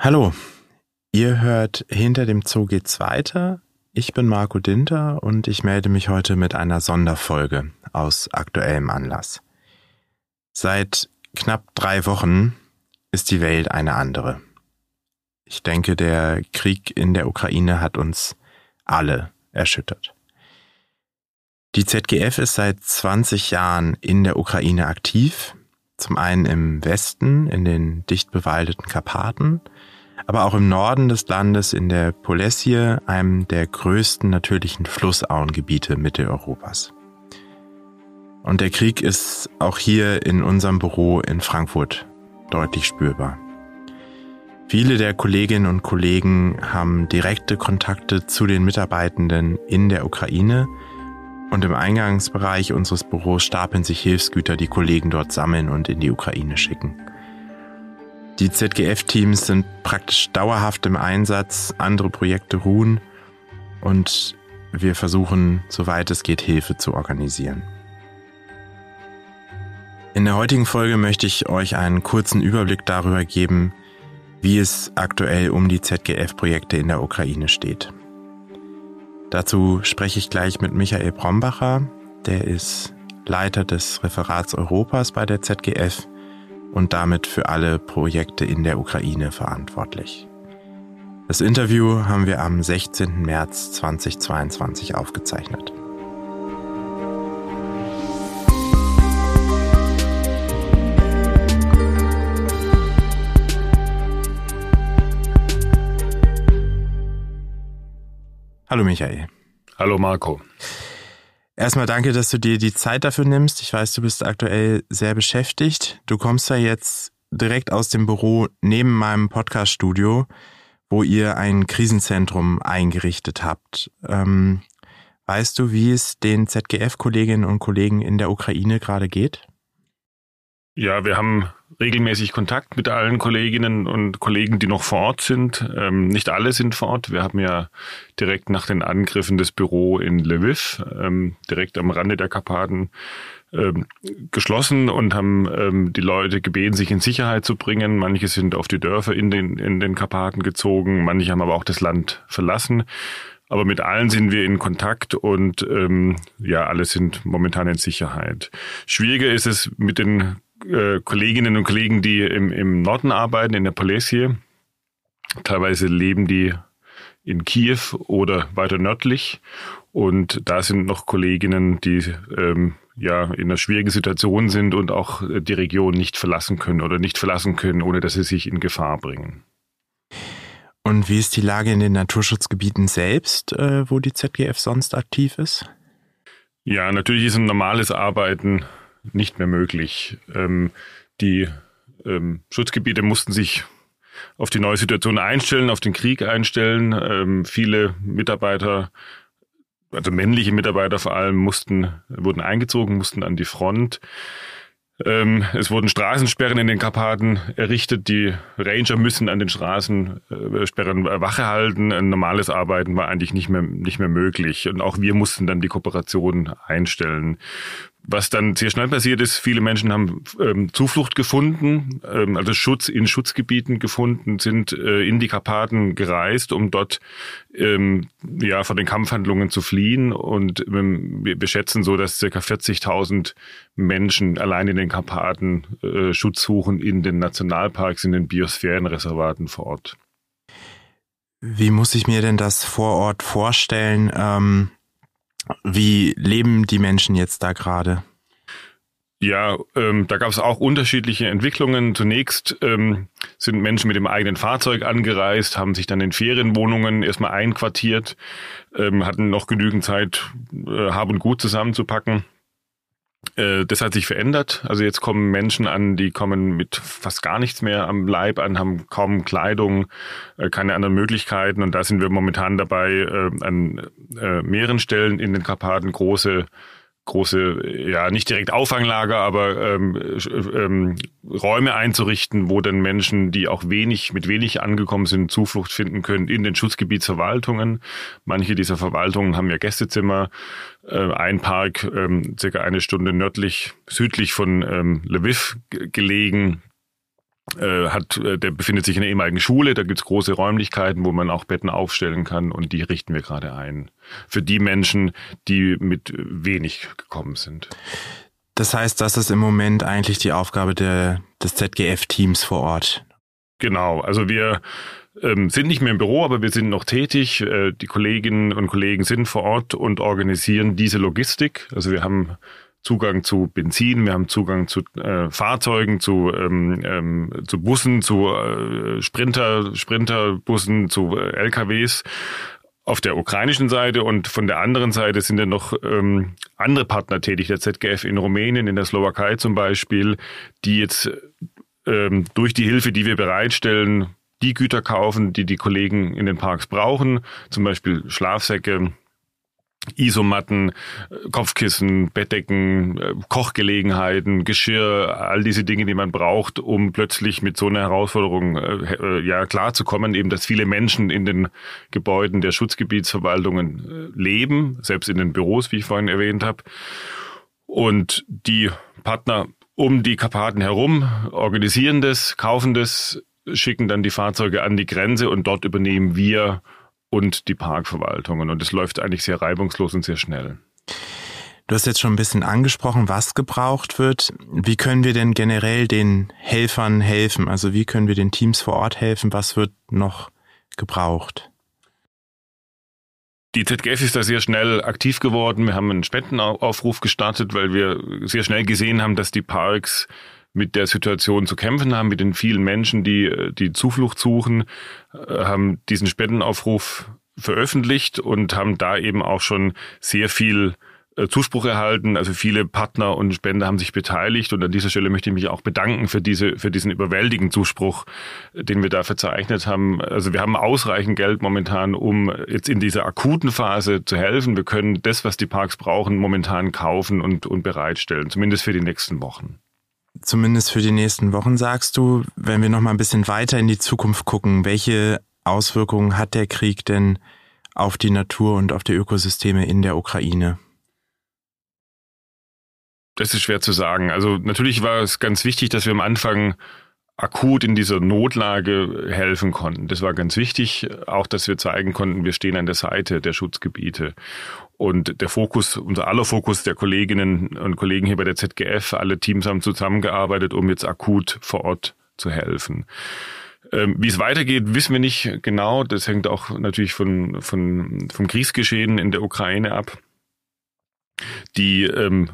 Hallo, ihr hört Hinter dem Zoo geht's weiter. Ich bin Marco Dinter und ich melde mich heute mit einer Sonderfolge aus aktuellem Anlass. Seit knapp drei Wochen ist die Welt eine andere. Ich denke, der Krieg in der Ukraine hat uns alle erschüttert. Die ZGF ist seit 20 Jahren in der Ukraine aktiv, zum einen im Westen, in den dicht bewaldeten Karpaten, aber auch im Norden des Landes in der Polessie, einem der größten natürlichen Flussauengebiete Mitteleuropas. Und der Krieg ist auch hier in unserem Büro in Frankfurt deutlich spürbar. Viele der Kolleginnen und Kollegen haben direkte Kontakte zu den Mitarbeitenden in der Ukraine und im Eingangsbereich unseres Büros stapeln sich Hilfsgüter, die Kollegen dort sammeln und in die Ukraine schicken. Die ZGF-Teams sind praktisch dauerhaft im Einsatz, andere Projekte ruhen und wir versuchen, soweit es geht, Hilfe zu organisieren. In der heutigen Folge möchte ich euch einen kurzen Überblick darüber geben, wie es aktuell um die ZGF-Projekte in der Ukraine steht. Dazu spreche ich gleich mit Michael Brombacher, der ist Leiter des Referats Europas bei der ZGF und damit für alle Projekte in der Ukraine verantwortlich. Das Interview haben wir am 16. März 2022 aufgezeichnet. Hallo Michael. Hallo Marco. Erstmal danke, dass du dir die Zeit dafür nimmst. Ich weiß, du bist aktuell sehr beschäftigt. Du kommst ja jetzt direkt aus dem Büro neben meinem Podcaststudio, wo ihr ein Krisenzentrum eingerichtet habt. Ähm, weißt du, wie es den ZGF-Kolleginnen und Kollegen in der Ukraine gerade geht? Ja, wir haben regelmäßig Kontakt mit allen Kolleginnen und Kollegen, die noch vor Ort sind. Ähm, nicht alle sind vor Ort. Wir haben ja direkt nach den Angriffen das Büro in Lviv, ähm, direkt am Rande der Karpaten, ähm, geschlossen und haben ähm, die Leute gebeten, sich in Sicherheit zu bringen. Manche sind auf die Dörfer in den, in den Karpaten gezogen, manche haben aber auch das Land verlassen. Aber mit allen sind wir in Kontakt und ähm, ja, alle sind momentan in Sicherheit. Schwieriger ist es mit den äh, Kolleginnen und Kollegen, die im, im Norden arbeiten, in der Polessie. Teilweise leben die in Kiew oder weiter nördlich. Und da sind noch Kolleginnen, die ähm, ja in einer schwierigen Situation sind und auch die Region nicht verlassen können oder nicht verlassen können, ohne dass sie sich in Gefahr bringen. Und wie ist die Lage in den Naturschutzgebieten selbst, äh, wo die ZGF sonst aktiv ist? Ja, natürlich ist ein normales Arbeiten nicht mehr möglich. Ähm, die ähm, Schutzgebiete mussten sich auf die neue Situation einstellen, auf den Krieg einstellen. Ähm, viele Mitarbeiter, also männliche Mitarbeiter vor allem, mussten, wurden eingezogen, mussten an die Front. Ähm, es wurden Straßensperren in den Karpaten errichtet. Die Ranger müssen an den Straßensperren Wache halten. Ein normales Arbeiten war eigentlich nicht mehr, nicht mehr möglich. Und auch wir mussten dann die Kooperation einstellen. Was dann sehr schnell passiert ist, viele Menschen haben ähm, Zuflucht gefunden, ähm, also Schutz in Schutzgebieten gefunden, sind äh, in die Karpaten gereist, um dort ähm, ja vor den Kampfhandlungen zu fliehen. Und ähm, wir schätzen so, dass ca. 40.000 Menschen allein in den Karpaten äh, Schutz suchen in den Nationalparks, in den Biosphärenreservaten vor Ort. Wie muss ich mir denn das vor Ort vorstellen? Ähm wie leben die Menschen jetzt da gerade? Ja, ähm, da gab es auch unterschiedliche Entwicklungen. Zunächst ähm, sind Menschen mit dem eigenen Fahrzeug angereist, haben sich dann in Ferienwohnungen erstmal einquartiert, ähm, hatten noch genügend Zeit, äh, Hab und Gut zusammenzupacken. Äh, das hat sich verändert. Also jetzt kommen Menschen an, die kommen mit fast gar nichts mehr am Leib an, haben kaum Kleidung, äh, keine anderen Möglichkeiten. Und da sind wir momentan dabei, äh, an mehreren Stellen in den Karpaten große große, ja, nicht direkt Auffanglager, aber ähm, ähm, Räume einzurichten, wo dann Menschen, die auch wenig, mit wenig angekommen sind, Zuflucht finden können in den Schutzgebietsverwaltungen. Manche dieser Verwaltungen haben ja Gästezimmer. Äh, ein Park, ähm, circa eine Stunde nördlich, südlich von ähm, Lviv gelegen, hat, äh, der befindet sich in der ehemaligen Schule, da gibt's große Räumlichkeiten, wo man auch Betten aufstellen kann und die richten wir gerade ein. Für die Menschen, die mit wenig gekommen sind. Das heißt, das ist im Moment eigentlich die Aufgabe der, des ZGF-Teams vor Ort. Genau, also wir ähm, sind nicht mehr im Büro, aber wir sind noch tätig. Äh, die Kolleginnen und Kollegen sind vor Ort und organisieren diese Logistik. Also wir haben Zugang zu Benzin, wir haben Zugang zu äh, Fahrzeugen, zu, ähm, ähm, zu Bussen, zu äh, Sprinter, Sprinterbussen, zu äh, LKWs auf der ukrainischen Seite und von der anderen Seite sind ja noch ähm, andere Partner tätig, der ZGF in Rumänien, in der Slowakei zum Beispiel, die jetzt ähm, durch die Hilfe, die wir bereitstellen, die Güter kaufen, die die Kollegen in den Parks brauchen, zum Beispiel Schlafsäcke, Isomatten, Kopfkissen, Bettdecken, äh, Kochgelegenheiten, Geschirr, all diese Dinge, die man braucht, um plötzlich mit so einer Herausforderung äh, äh ja klarzukommen, eben dass viele Menschen in den Gebäuden der Schutzgebietsverwaltungen äh, leben, selbst in den Büros, wie ich vorhin erwähnt habe. Und die Partner um die Karpaten herum organisieren das, kaufen das, schicken dann die Fahrzeuge an die Grenze und dort übernehmen wir und die Parkverwaltungen. Und es läuft eigentlich sehr reibungslos und sehr schnell. Du hast jetzt schon ein bisschen angesprochen, was gebraucht wird. Wie können wir denn generell den Helfern helfen? Also wie können wir den Teams vor Ort helfen? Was wird noch gebraucht? Die ZGF ist da sehr schnell aktiv geworden. Wir haben einen Spendenaufruf gestartet, weil wir sehr schnell gesehen haben, dass die Parks mit der Situation zu kämpfen haben, mit den vielen Menschen, die die Zuflucht suchen, äh, haben diesen Spendenaufruf veröffentlicht und haben da eben auch schon sehr viel äh, Zuspruch erhalten. Also viele Partner und Spender haben sich beteiligt und an dieser Stelle möchte ich mich auch bedanken für diese, für diesen überwältigenden Zuspruch, den wir da verzeichnet haben. Also wir haben ausreichend Geld momentan, um jetzt in dieser akuten Phase zu helfen. Wir können das, was die Parks brauchen, momentan kaufen und, und bereitstellen, zumindest für die nächsten Wochen zumindest für die nächsten Wochen, sagst du, wenn wir noch mal ein bisschen weiter in die Zukunft gucken, welche Auswirkungen hat der Krieg denn auf die Natur und auf die Ökosysteme in der Ukraine? Das ist schwer zu sagen. Also natürlich war es ganz wichtig, dass wir am Anfang akut in dieser Notlage helfen konnten. Das war ganz wichtig, auch dass wir zeigen konnten, wir stehen an der Seite der Schutzgebiete. Und der Fokus, unser aller Fokus der Kolleginnen und Kollegen hier bei der ZGF, alle Teams haben zusammengearbeitet, um jetzt akut vor Ort zu helfen. Ähm, wie es weitergeht, wissen wir nicht genau. Das hängt auch natürlich von, von, vom Kriegsgeschehen in der Ukraine ab. Die ähm,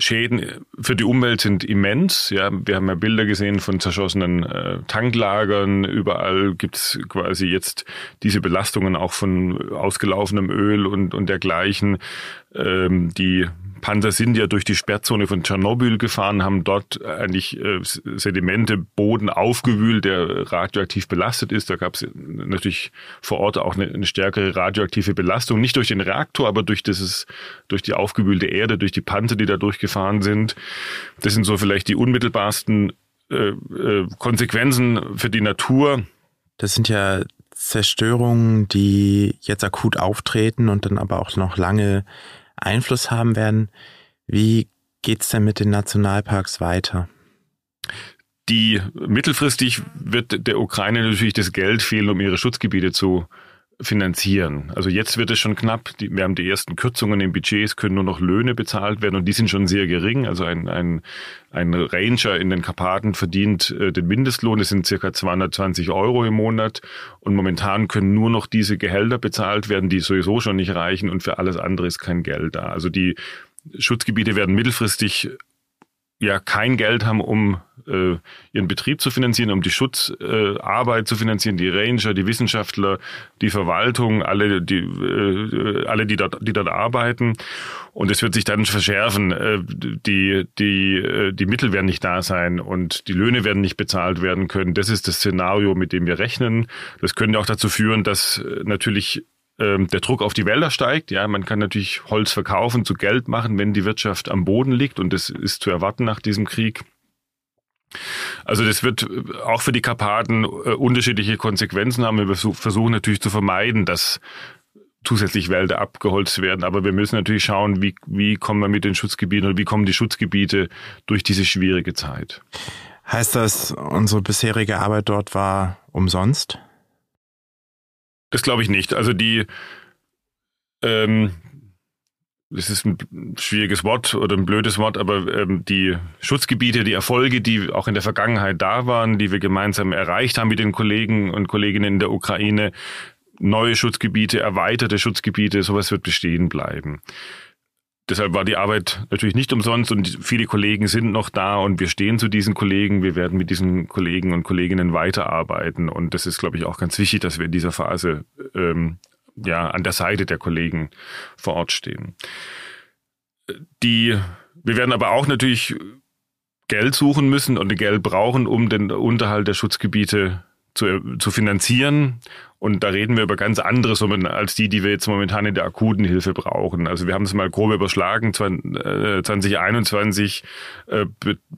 Schäden für die Umwelt sind immens. Ja, wir haben ja Bilder gesehen von zerschossenen äh, Tanklagern. Überall gibt's quasi jetzt diese Belastungen auch von ausgelaufenem Öl und, und dergleichen. Ähm, die Panzer sind ja durch die Sperrzone von Tschernobyl gefahren, haben dort eigentlich äh, Sedimente, Boden aufgewühlt, der radioaktiv belastet ist. Da gab es natürlich vor Ort auch eine, eine, stärkere radioaktive Belastung, nicht durch den Reaktor, aber durch dieses, durch die aufgewühlte Erde, durch die Panzer, die da durchgefahren sind. Das sind so vielleicht die unmittelbarsten äh, äh, Konsequenzen für die Natur. Das sind ja Zerstörungen, die jetzt akut auftreten und dann aber auch noch lange Einfluss haben werden. Wie geht's denn mit den Nationalparks weiter? Die mittelfristig wird der Ukraine natürlich das Geld fehlen, um ihre Schutzgebiete zu finanzieren. Also jetzt wird es schon knapp. Wir haben die ersten Kürzungen im Budget. Es können nur noch Löhne bezahlt werden und die sind schon sehr gering. Also ein, ein, ein Ranger in den Karpaten verdient äh, den Mindestlohn. Das sind circa 220 Euro im Monat. Und momentan können nur noch diese Gehälter bezahlt werden, die sowieso schon nicht reichen. Und für alles andere ist kein Geld da. Also die Schutzgebiete werden mittelfristig ja kein Geld haben, um äh, ihren Betrieb zu finanzieren, um die Schutzarbeit äh, zu finanzieren, die Ranger, die Wissenschaftler, die Verwaltung, alle, die, äh, alle, die dort, die dort arbeiten. Und es wird sich dann verschärfen. Äh, die, die, äh, die Mittel werden nicht da sein und die Löhne werden nicht bezahlt werden können. Das ist das Szenario, mit dem wir rechnen. Das könnte auch dazu führen, dass äh, natürlich ähm, der Druck auf die Wälder steigt. Ja, man kann natürlich Holz verkaufen, zu Geld machen, wenn die Wirtschaft am Boden liegt und das ist zu erwarten nach diesem Krieg. Also das wird auch für die Karpaten äh, unterschiedliche Konsequenzen haben. Wir versuchen natürlich zu vermeiden, dass zusätzlich Wälder abgeholzt werden. Aber wir müssen natürlich schauen, wie, wie kommen wir mit den Schutzgebieten oder wie kommen die Schutzgebiete durch diese schwierige Zeit. Heißt das, unsere bisherige Arbeit dort war umsonst? Das glaube ich nicht. Also die, ähm, das ist ein schwieriges Wort oder ein blödes Wort, aber ähm, die Schutzgebiete, die Erfolge, die auch in der Vergangenheit da waren, die wir gemeinsam erreicht haben mit den Kollegen und Kolleginnen in der Ukraine, neue Schutzgebiete, erweiterte Schutzgebiete, sowas wird bestehen bleiben. Deshalb war die Arbeit natürlich nicht umsonst und viele Kollegen sind noch da und wir stehen zu diesen Kollegen. Wir werden mit diesen Kollegen und Kolleginnen weiterarbeiten und das ist, glaube ich, auch ganz wichtig, dass wir in dieser Phase ähm, ja an der Seite der Kollegen vor Ort stehen. Die, wir werden aber auch natürlich Geld suchen müssen und Geld brauchen, um den Unterhalt der Schutzgebiete zu, zu finanzieren. Und da reden wir über ganz andere Summen als die, die wir jetzt momentan in der akuten Hilfe brauchen. Also wir haben es mal grob überschlagen. 2021 äh,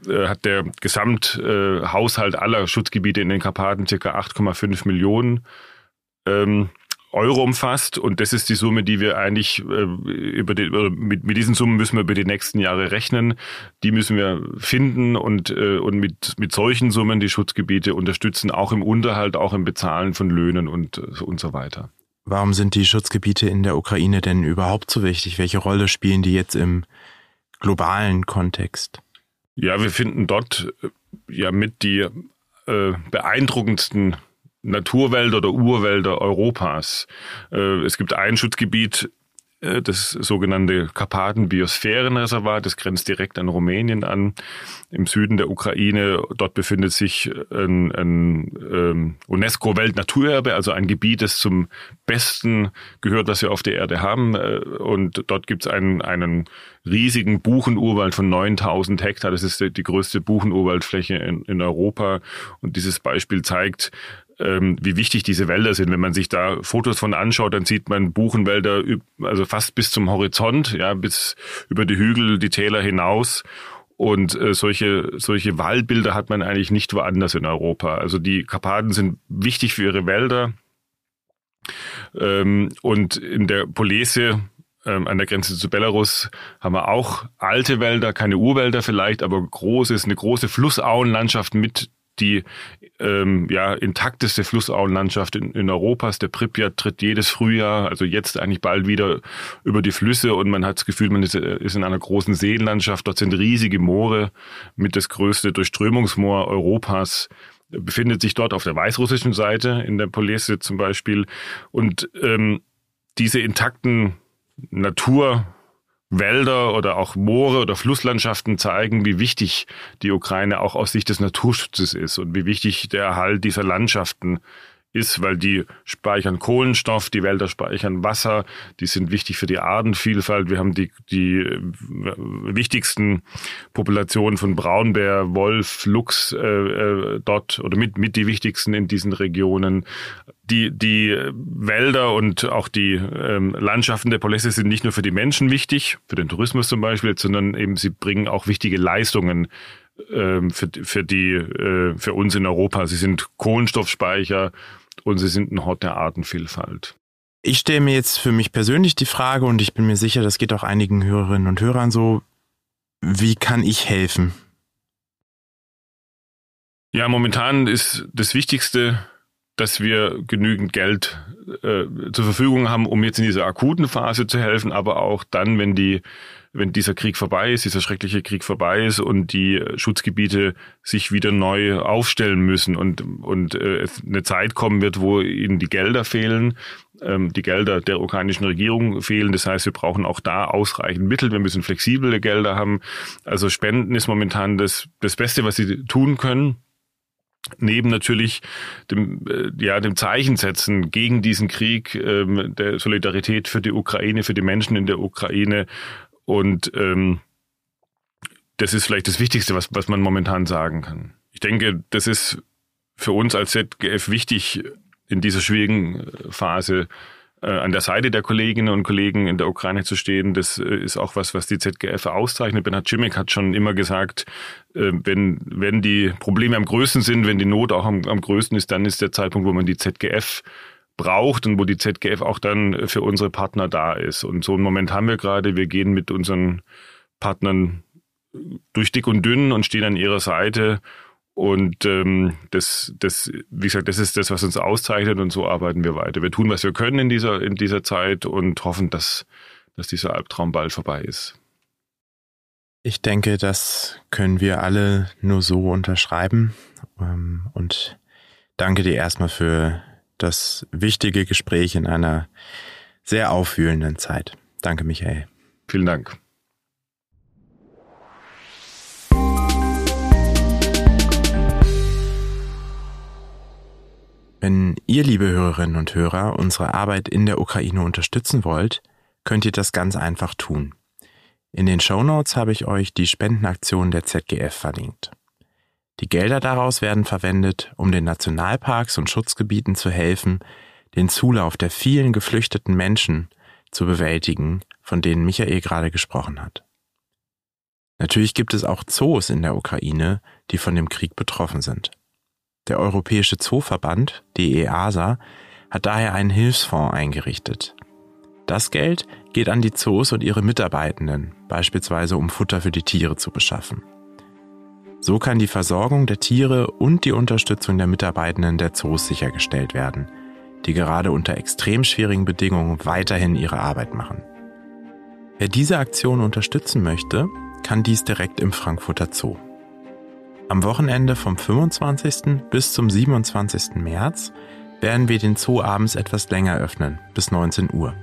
äh, hat der Gesamthaushalt aller Schutzgebiete in den Karpaten circa 8,5 Millionen ähm, Euro umfasst und das ist die Summe, die wir eigentlich äh, über die, mit, mit diesen Summen müssen wir über die nächsten Jahre rechnen. Die müssen wir finden und, äh, und mit, mit solchen Summen die Schutzgebiete unterstützen, auch im Unterhalt, auch im Bezahlen von Löhnen und, und so weiter. Warum sind die Schutzgebiete in der Ukraine denn überhaupt so wichtig? Welche Rolle spielen die jetzt im globalen Kontext? Ja, wir finden dort äh, ja mit die äh, beeindruckendsten Naturwälder oder Urwälder Europas. Äh, es gibt ein Schutzgebiet, äh, das sogenannte Karpaten-Biosphärenreservat, das grenzt direkt an Rumänien an, im Süden der Ukraine. Dort befindet sich ein, ein ähm, UNESCO-Weltnaturerbe, also ein Gebiet, das zum Besten gehört, was wir auf der Erde haben. Äh, und dort gibt es einen, einen riesigen Buchenurwald von 9000 Hektar. Das ist die, größte Buchenurwaldfläche in, in Europa. Und dieses Beispiel zeigt, wie wichtig diese Wälder sind. Wenn man sich da Fotos von anschaut, dann sieht man Buchenwälder also fast bis zum Horizont, ja, bis über die Hügel, die Täler hinaus. Und äh, solche, solche Waldbilder hat man eigentlich nicht woanders in Europa. Also die Karpaten sind wichtig für ihre Wälder. Ähm, und in der Polese ähm, an der Grenze zu Belarus haben wir auch alte Wälder, keine Urwälder vielleicht, aber großes, eine große Flussauenlandschaft mit die ähm, ja, intakteste Flussauenlandschaft in, in Europas. Der Pripyat tritt jedes Frühjahr, also jetzt eigentlich bald wieder über die Flüsse und man hat das Gefühl, man ist, ist in einer großen Seenlandschaft. Dort sind riesige Moore mit das größte Durchströmungsmoor Europas befindet sich dort auf der weißrussischen Seite, in der Polese zum Beispiel. Und ähm, diese intakten Natur Wälder oder auch Moore oder Flusslandschaften zeigen, wie wichtig die Ukraine auch aus Sicht des Naturschutzes ist und wie wichtig der Erhalt dieser Landschaften ist, weil die speichern Kohlenstoff, die Wälder speichern Wasser, die sind wichtig für die Artenvielfalt. Wir haben die, die äh, wichtigsten Populationen von Braunbär, Wolf, Luchs äh, äh, dort oder mit, mit die wichtigsten in diesen Regionen. Die, die Wälder und auch die ähm, Landschaften der Polesse sind nicht nur für die Menschen wichtig, für den Tourismus zum Beispiel, sondern eben sie bringen auch wichtige Leistungen ähm, für, für die, äh, für uns in Europa. Sie sind Kohlenstoffspeicher, und sie sind ein Hort der Artenvielfalt. Ich stelle mir jetzt für mich persönlich die Frage und ich bin mir sicher, das geht auch einigen Hörerinnen und Hörern so, wie kann ich helfen? Ja, momentan ist das Wichtigste, dass wir genügend Geld äh, zur Verfügung haben, um jetzt in dieser akuten Phase zu helfen, aber auch dann, wenn die wenn dieser Krieg vorbei ist, dieser schreckliche Krieg vorbei ist und die Schutzgebiete sich wieder neu aufstellen müssen und, und äh, eine Zeit kommen wird, wo ihnen die Gelder fehlen, ähm, die Gelder der ukrainischen Regierung fehlen. Das heißt, wir brauchen auch da ausreichend Mittel. Wir müssen flexible Gelder haben. Also Spenden ist momentan das, das Beste, was sie tun können neben natürlich dem, äh, ja, dem Zeichen setzen gegen diesen Krieg, ähm, der Solidarität für die Ukraine, für die Menschen in der Ukraine und ähm, das ist vielleicht das Wichtigste, was, was man momentan sagen kann. Ich denke, das ist für uns als ZGF wichtig, in dieser schwierigen äh, Phase an der Seite der Kolleginnen und Kollegen in der Ukraine zu stehen. Das äh, ist auch was, was die ZGF auszeichnet. Bernhard Cimek hat schon immer gesagt, äh, wenn, wenn die Probleme am größten sind, wenn die Not auch am, am größten ist, dann ist der Zeitpunkt, wo man die ZGF braucht und wo die ZGF auch dann für unsere Partner da ist. Und so einen Moment haben wir gerade. Wir gehen mit unseren Partnern durch dick und dünn und stehen an ihrer Seite Und ähm, das, das, wie gesagt, das ist das, was uns auszeichnet und so arbeiten wir weiter. Wir tun, was wir können in dieser, in dieser Zeit und hoffen, dass, dass dieser Albtraum bald vorbei ist. Ich denke, das können wir alle nur so unterschreiben. Ähm, und danke dir erstmal für das wichtige Gespräch in einer sehr aufwühlenden Zeit. Danke, Michael. Vielen Dank. Wenn ihr, liebe Hörerinnen und Hörer, unsere Arbeit in der Ukraine unterstützen wollt, könnt ihr das ganz einfach tun. In den Show Notes habe ich euch die Spendenaktion der ZGF verlinkt. Die Gelder daraus werden verwendet, um den Nationalparks und Schutzgebieten zu helfen, den Zulauf der vielen geflüchteten Menschen zu bewältigen, von denen Michael gerade gesprochen hat. Natürlich gibt es auch Zoos in der Ukraine, die von dem Krieg betroffen sind. Der Europäische Zooverband, die EASA, hat daher einen Hilfsfonds eingerichtet. Das Geld geht an die Zoos und ihre Mitarbeitenden, beispielsweise um Futter für die Tiere zu beschaffen. So kann die Versorgung der Tiere und die Unterstützung der Mitarbeitenden der Zoos sichergestellt werden, die gerade unter extrem schwierigen Bedingungen weiterhin ihre Arbeit machen. Wer diese Aktion unterstützen möchte, kann dies direkt im Frankfurter Zoo. Am Wochenende vom 25. bis zum 27. März werden wir den Zoo abends etwas länger öffnen, bis 19 Uhr.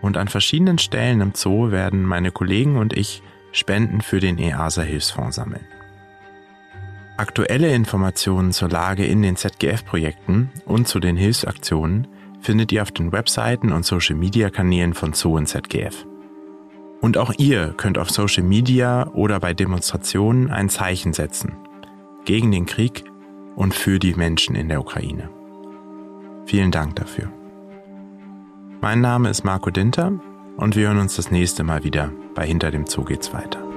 Und an verschiedenen Stellen im Zoo werden meine Kollegen und ich Spenden für den EASA Hilfsfonds sammeln. Aktuelle Informationen zur Lage in den ZGF-Projekten und zu den Hilfsaktionen findet ihr auf den Webseiten und Social-Media-Kanälen von Zoo und ZGF. Und auch ihr könnt auf Social Media oder bei Demonstrationen ein Zeichen setzen. Gegen den Krieg und für die Menschen in der Ukraine. Vielen Dank dafür. Mein Name ist Marco Dinter und wir hören uns das nächste Mal wieder bei Hinter dem Zoo geht's weiter.